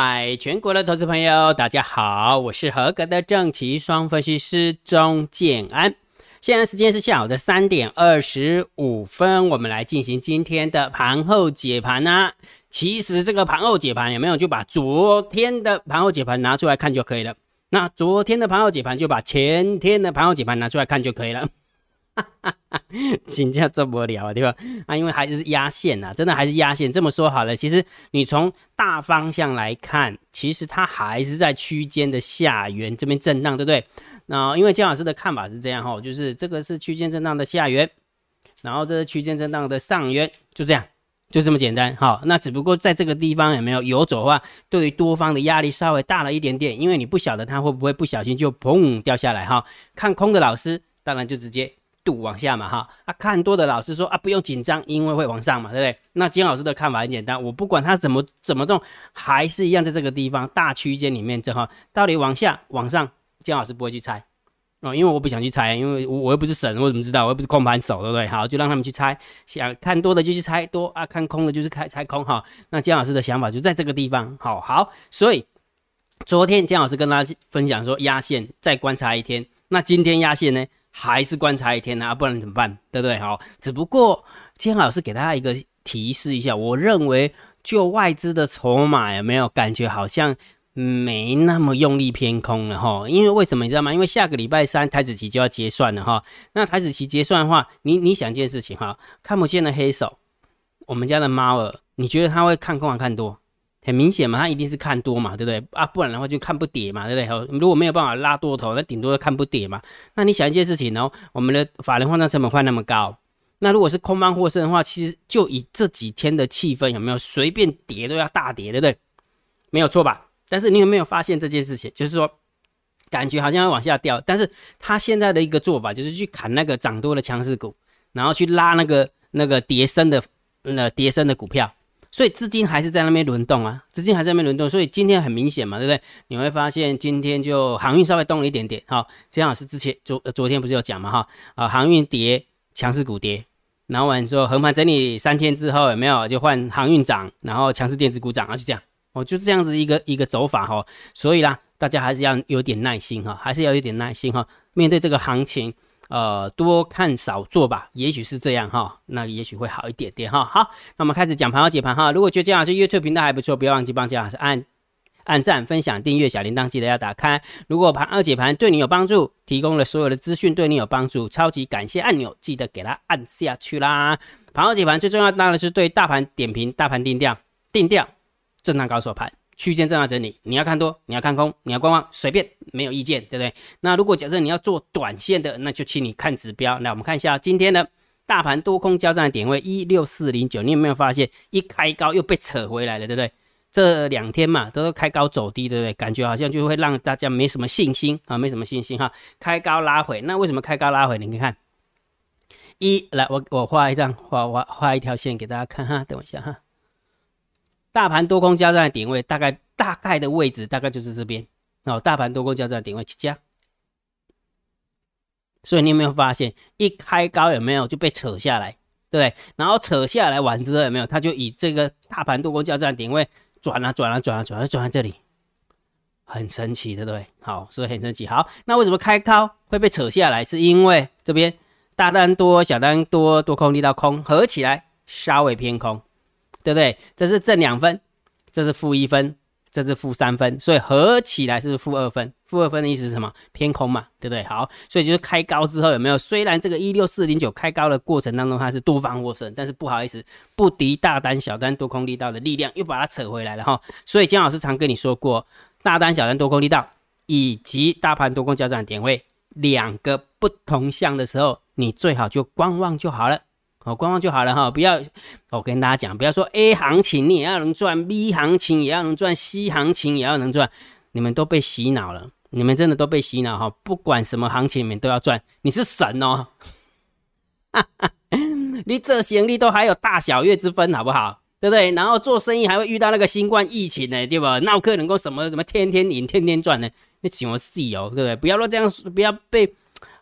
嗨，全国的投资朋友，大家好，我是合格的正奇双分析师钟建安。现在时间是下午的三点二十五分，我们来进行今天的盘后解盘啊。其实这个盘后解盘有没有就把昨天的盘后解盘拿出来看就可以了。那昨天的盘后解盘就把前天的盘后解盘拿出来看就可以了。请假这么聊啊对吧？啊，因为还是压线呐，真的还是压线。这么说好了，其实你从大方向来看，其实它还是在区间的下缘这边震荡，对不对？那因为姜老师的看法是这样哈，就是这个是区间震荡的下缘，然后这是区间震荡的上缘，就这样，就这么简单哈。那只不过在这个地方有没有游走的话，对于多方的压力稍微大了一点点，因为你不晓得它会不会不小心就砰掉下来哈。看空的老师当然就直接。度往下嘛哈啊，看多的老师说啊，不用紧张，因为会往上嘛，对不对？那金老师的看法很简单，我不管它怎么怎么动，还是一样在这个地方大区间里面，这哈到底往下往上，金老师不会去猜哦，因为我不想去猜，因为我我又不是神，我怎么知道？我又不是空盘手，对不对？好，就让他们去猜，想看多的就去猜多啊，看空的就是开猜空哈。那姜老师的想法就在这个地方，好好，所以昨天姜老师跟大家分享说压线再观察一天，那今天压线呢？还是观察一天啊，不然怎么办？对不对？好，只不过今天老师给大家一个提示一下，我认为就外资的筹码有没有感觉好像没那么用力偏空了哈？因为为什么你知道吗？因为下个礼拜三台子期就要结算了哈。那台子期结算的话，你你想一件事情哈，看不见的黑手，我们家的猫儿，你觉得他会看空还看多？很明显嘛，他一定是看多嘛，对不对啊？不然的话就看不跌嘛，对不对？如果没有办法拉多头，那顶多看不跌嘛。那你想一件事情哦，我们的法人换仓成本换那么高，那如果是空方获胜的话，其实就以这几天的气氛，有没有随便跌都要大跌，对不对？没有错吧？但是你有没有发现这件事情？就是说，感觉好像要往下掉，但是他现在的一个做法就是去砍那个涨多的强势股，然后去拉那个那个跌升的那跌升的股票。所以资金还是在那边轮动啊，资金还在那边轮动，所以今天很明显嘛，对不对？你会发现今天就航运稍微动了一点点，哈，这样是之前昨昨天不是有讲嘛，哈，啊，航运跌，强势股跌，然后完之后横盘整理三天之后有没有就换航运涨，然后强势电子股涨啊，就这样，哦，就这样子一个一个走法哈，所以啦，大家还是要有点耐心哈，还是要有点耐心哈，面对这个行情。呃，多看少做吧，也许是这样哈，那也许会好一点点哈。好，那我们开始讲盘后解盘哈。如果觉得姜老师 YouTube 频道还不错，不要忘记帮姜老师按按赞、分享、订阅小铃铛，记得要打开。如果盘后解盘对你有帮助，提供了所有的资讯对你有帮助，超级感谢按钮记得给它按下去啦。盘后解盘最重要当然是对大盘点评、大盘定调、定调、震荡高手盘。区间震荡整理，你要看多，你要看空，你要观望，随便，没有意见，对不对？那如果假设你要做短线的，那就请你看指标。来，我们看一下今天的大盘多空交战的点位一六四零九，你有没有发现一开高又被扯回来了，对不对？这两天嘛，都是开高走低，对不对？感觉好像就会让大家没什么信心啊，没什么信心哈。开高拉回，那为什么开高拉回？你看看，一来，我我画一张，画画画一条线给大家看哈，等我一下哈。大盘多空交战的点位大概大概的位置大概就是这边哦，大盘多空交战的点位去加，所以你有没有发现一开高有没有就被扯下来，对对？然后扯下来完之后有没有，它就以这个大盘多空交战点位转了转了转了转啊转到这里，很神奇，对不对？好，所以很神奇。好，那为什么开高会被扯下来？是因为这边大单多小单多多空力道空合起来稍微偏空。对不对？这是正两分，这是负一分，这是负三分，所以合起来是负二分。负二分的意思是什么？偏空嘛，对不对？好，所以就是开高之后有没有？虽然这个一六四零九开高的过程当中它是多方获胜，但是不好意思，不敌大单小单多空力道的力量，又把它扯回来了哈。所以姜老师常跟你说过，大单小单多空力道以及大盘多空交战点位两个不同向的时候，你最好就观望就好了。哦，观望就好了哈，不要我跟大家讲，不要说 A 行情你也要能赚，B 行情也要能赚，C 行情也要能赚，你们都被洗脑了，你们真的都被洗脑哈，不管什么行情你们都要赚，你是神哦，你这行李都还有大小月之分好不好？对不对？然后做生意还会遇到那个新冠疫情呢，对吧？那可能够什么什么天天赢天天赚呢？那请我自由，对不对？不要说这样，不要被。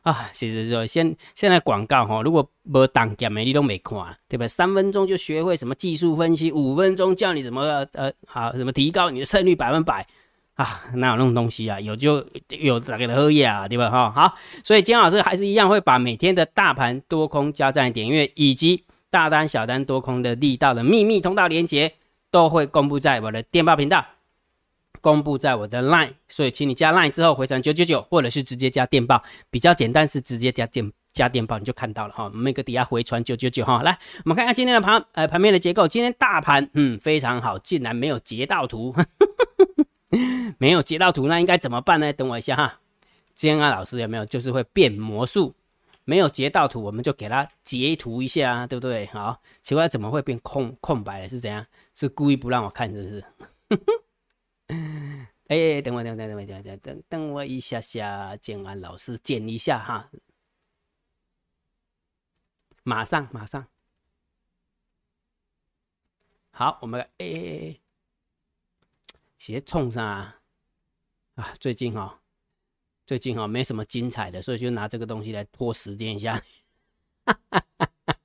啊，其实说现现在广告哈，如果没档点的你都没看，对吧？三分钟就学会什么技术分析，五分钟教你怎么呃好什么提高你的胜率百分百啊，哪有那种东西啊？有就有哪个的喝呀，对吧？哈好，所以姜老师还是一样会把每天的大盘多空加战点阅以及大单小单多空的力道的秘密通道连接都会公布在我的电报频道。公布在我的 LINE，所以请你加 LINE 之后回传九九九，或者是直接加电报，比较简单是直接加电加电报你就看到了哈。每个底下回传九九九哈。来，我们看一下今天的盘呃盘面的结构。今天大盘嗯非常好，竟然没有截到图，没有截到图，那应该怎么办呢？等我一下哈。今天啊老师有没有就是会变魔术？没有截到图，我们就给他截图一下啊，对不对？好，奇怪怎么会变空空白了？是怎样？是故意不让我看，是不是？哎，等我，等等等，我等等等我一下下，建安老师剪一下哈，马上马上，好，我们哎哎哎，鞋冲上啊！啊，最近哈，最近哈没什么精彩的，所以就拿这个东西来拖时间一下。哈哈哈哈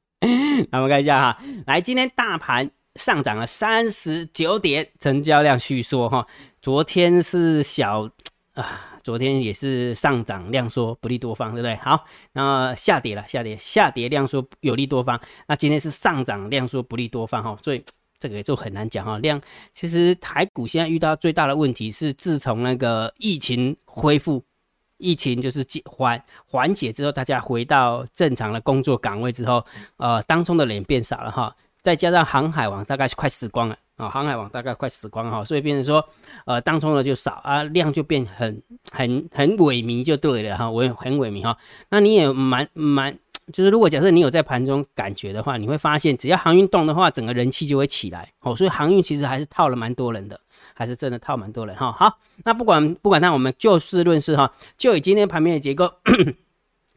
我们看一下哈，来，今天大盘。上涨了三十九点，成交量续缩哈。昨天是小啊，昨天也是上涨量缩不利多方，对不对？好，那下跌了，下跌下跌量缩有利多方。那今天是上涨量缩不利多方哈，所以这个就很难讲哈。量其实台股现在遇到最大的问题是，自从那个疫情恢复，疫情就是解缓缓解之后，大家回到正常的工作岗位之后，呃，当中的人变少了哈。再加上航海王大概是快死光了啊，航海王大概快死光哈，所以变成说，呃，当冲的就少啊，量就变很很很萎靡就对了哈，萎很萎靡哈。那你也蛮蛮，就是如果假设你有在盘中感觉的话，你会发现只要航运动的话，整个人气就会起来哦。所以航运其实还是套了蛮多人的，还是真的套蛮多人哈。好，那不管不管那我们就事论事哈，就以今天盘面的结构。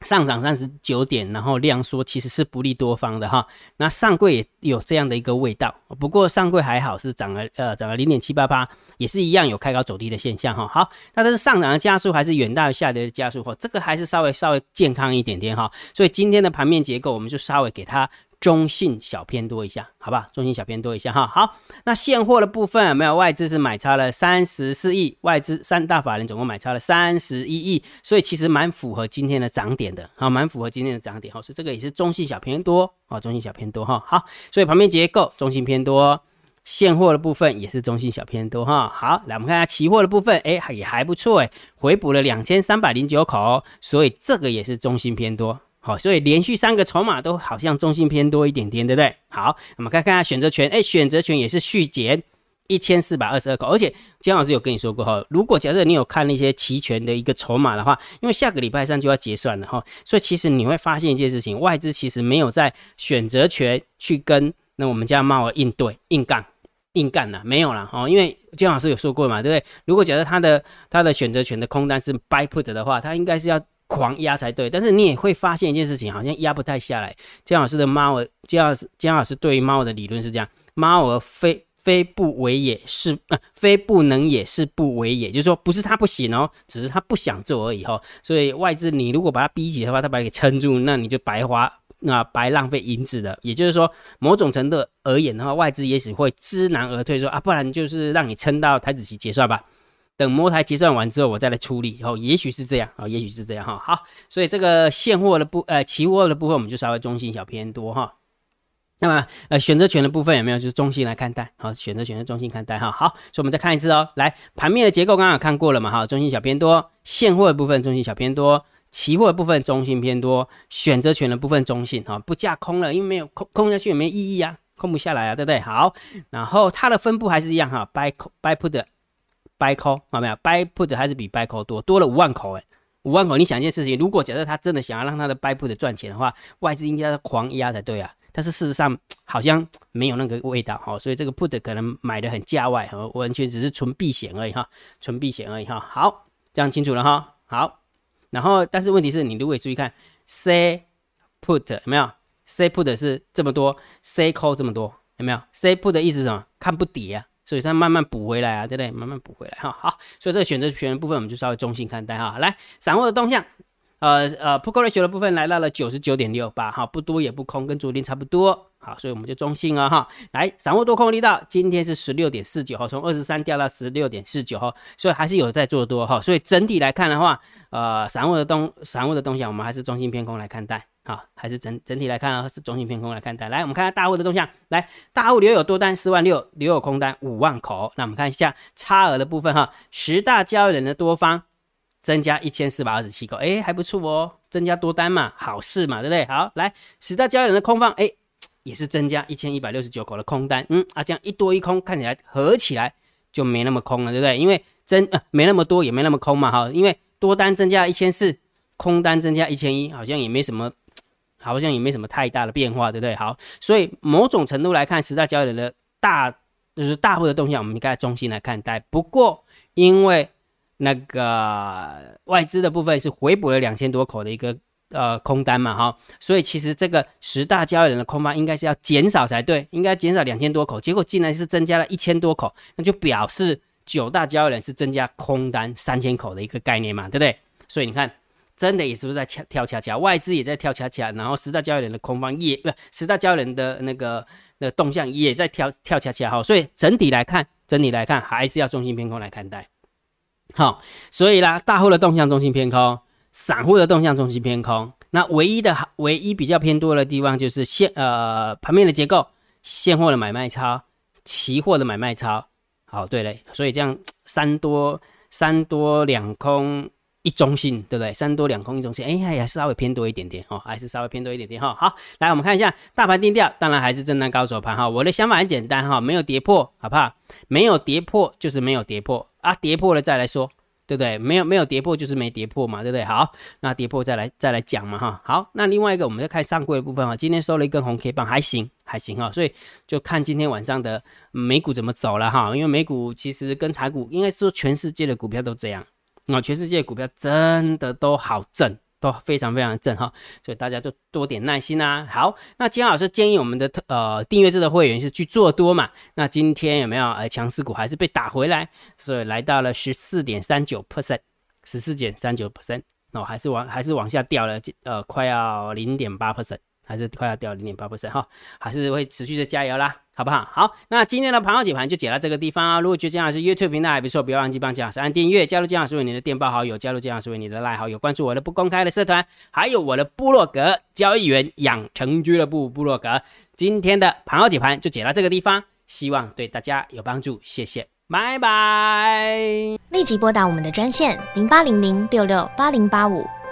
上涨三十九点，然后量缩其实是不利多方的哈。那上柜也有这样的一个味道，不过上柜还好是涨了呃涨了零点七八八，也是一样有开高走低的现象哈。好，那这是上涨的加速还是远大于下跌的加速哈？这个还是稍微稍微健康一点点哈。所以今天的盘面结构我们就稍微给它。中性小偏多一下，好吧？中性小偏多一下哈。好，那现货的部分没有外资是买超了三十四亿，外资三大法人总共买超了三十一亿，所以其实蛮符合今天的涨点的，好，蛮符合今天的涨点哈。所以这个也是中性小偏多啊，中性小偏多哈。好，所以旁边结构中性偏多，现货的部分也是中性小偏多哈。好，来我们看一下期货的部分，哎，也还不错哎，回补了两千三百零九口，所以这个也是中性偏多。好，所以连续三个筹码都好像中性偏多一点点，对不对？好，我们看看下选择权，哎，选择权也是续减一千四百二十二口，而且姜老师有跟你说过哈，如果假设你有看那些期权的一个筹码的话，因为下个礼拜三就要结算了哈，所以其实你会发现一件事情，外资其实没有在选择权去跟那我们家猫儿应对硬干硬干了，没有了哦，因为姜老师有说过嘛，对不对？如果假设他的他的选择权的空单是 buy put 的话，他应该是要。狂压才对，但是你也会发现一件事情，好像压不太下来。姜老师的猫儿，姜老师姜老师对于猫的理论是这样：猫儿非非不为也，是呃非不能也是不为也，就是说不是它不行哦，只是它不想做而已哈。所以外资你如果把它逼急的话，它把你给撑住，那你就白花那白浪费银子的。也就是说，某种程度而言的话，外资也许会知难而退，说啊，不然就是让你撑到台子期结算吧。等摩台结算完之后，我再来处理。哦，也许是这样啊，也许是这样哈。好，所以这个现货的部呃期货的部分，我们就稍微中性小偏多哈。那么呃选择权的部分有没有就是中性来看待？好，选择权的中性看待哈。好，所以我们再看一次哦。来，盘面的结构刚刚看过了嘛哈，中性小偏多，现货的部分中性小偏多，期货的部分中性偏多，选择权的部分中性哈，不架空了，因为没有空空下去也没意义啊，空不下来啊，对不对？好，然后它的分布还是一样哈，buy buy put。Buy call 看到没有？buy put 还是比 buy call 多，多了五万口哎，五万口。你想一件事情，如果假设他真的想要让他的 buy put 赚钱的话，外资应该狂压才对啊。但是事实上好像没有那个味道哈，所以这个 put 可能买的很价外，完全只是纯避险而已哈，纯避险而已哈。好，这样清楚了哈。好，然后但是问题是你如果注意看 C put 有没有？C put 是这么多，C call 这么多有没有？C put 的意思是什么？看不跌啊。所以它慢慢补回来啊，对不对？慢慢补回来哈。好，所以这个选择权的部分我们就稍微中性看待哈。来，散户的动向，呃呃，Put Ratio 的部分来到了九十九点六八，哈，不多也不空，跟昨天差不多。好，所以我们就中性了哈。来，散户多空力道今天是十六点四九哈，从二十三掉到十六点四九哈，所以还是有在做多哈。所以整体来看的话，呃，散户的东散户的动向，我们还是中性偏空来看待。好，还是整整体来看啊，是中性偏空来看待。来，我们看下大户的动向。来，大户留有多单四万六，留有空单五万口。那我们看一下差额的部分哈，十大交易人的多方增加一千四百二十七口，哎，还不错哦，增加多单嘛，好事嘛，对不对？好，来，十大交易人的空方，哎，也是增加一千一百六十九口的空单。嗯啊，这样一多一空，看起来合起来就没那么空了，对不对？因为增呃没那么多，也没那么空嘛，哈，因为多单增加一千四，空单增加一千一，好像也没什么。好像也没什么太大的变化，对不对？好，所以某种程度来看，十大交易人的大就是大户的动向，我们应该中心来看待。不过，因为那个外资的部分是回补了两千多口的一个呃空单嘛，哈，所以其实这个十大交易人的空方应该是要减少才对，应该减少两千多口，结果竟然是增加了一千多口，那就表示九大交易人是增加空单三千口的一个概念嘛，对不对？所以你看。真的也是不是在跳跳恰恰，外资也在跳恰恰，然后十大交易人的空方也不，十大交易人的那个那动向也在跳跳恰恰哈，所以整体来看，整体来看还是要中心偏空来看待。好，所以啦，大户的动向中心偏空，散户的动向中心偏空。那唯一的唯一比较偏多的地方就是现呃盘面的结构，现货的买卖超，期货的买卖超。好，对了，所以这样三多三多两空。一中性，对不对？三多两空一中性，哎，还是稍微偏多一点点哦，还是稍微偏多一点点哈。好，来我们看一下大盘定调，当然还是震荡高手盘哈。我的想法很简单哈，没有跌破，好不好？没有跌破就是没有跌破啊，跌破了再来说，对不对？没有没有跌破就是没跌破嘛，对不对？好，那跌破再来再来讲嘛哈。好，那另外一个我们再看上柜的部分哈，今天收了一根红 K 棒，还行还行哈，所以就看今天晚上的美股怎么走了哈，因为美股其实跟台股应该说全世界的股票都这样。那全世界股票真的都好正，都非常非常正哈，所以大家就多点耐心啊。好，那金老师建议我们的呃订阅制的会员是去做多嘛？那今天有没有呃强势股还是被打回来？所以来到了十四点三九 percent，十四点三九 percent，哦还是往还是往下掉了，呃快要零点八 percent，还是快要掉零点八 percent 哈，还是会持续的加油啦。好不好？好，那今天的盘后解盘就解到这个地方啊。如果觉得姜老师 YouTube 频道还不错，不要忘记帮姜老师按订阅，加入姜老师为你的电报好友，加入姜老师为你的赖好友，关注我的不公开的社团，还有我的部落格交易员养成俱乐部部落格。今天的盘后解盘就解到这个地方，希望对大家有帮助，谢谢，拜拜。立即拨打我们的专线零八零零六六八零八五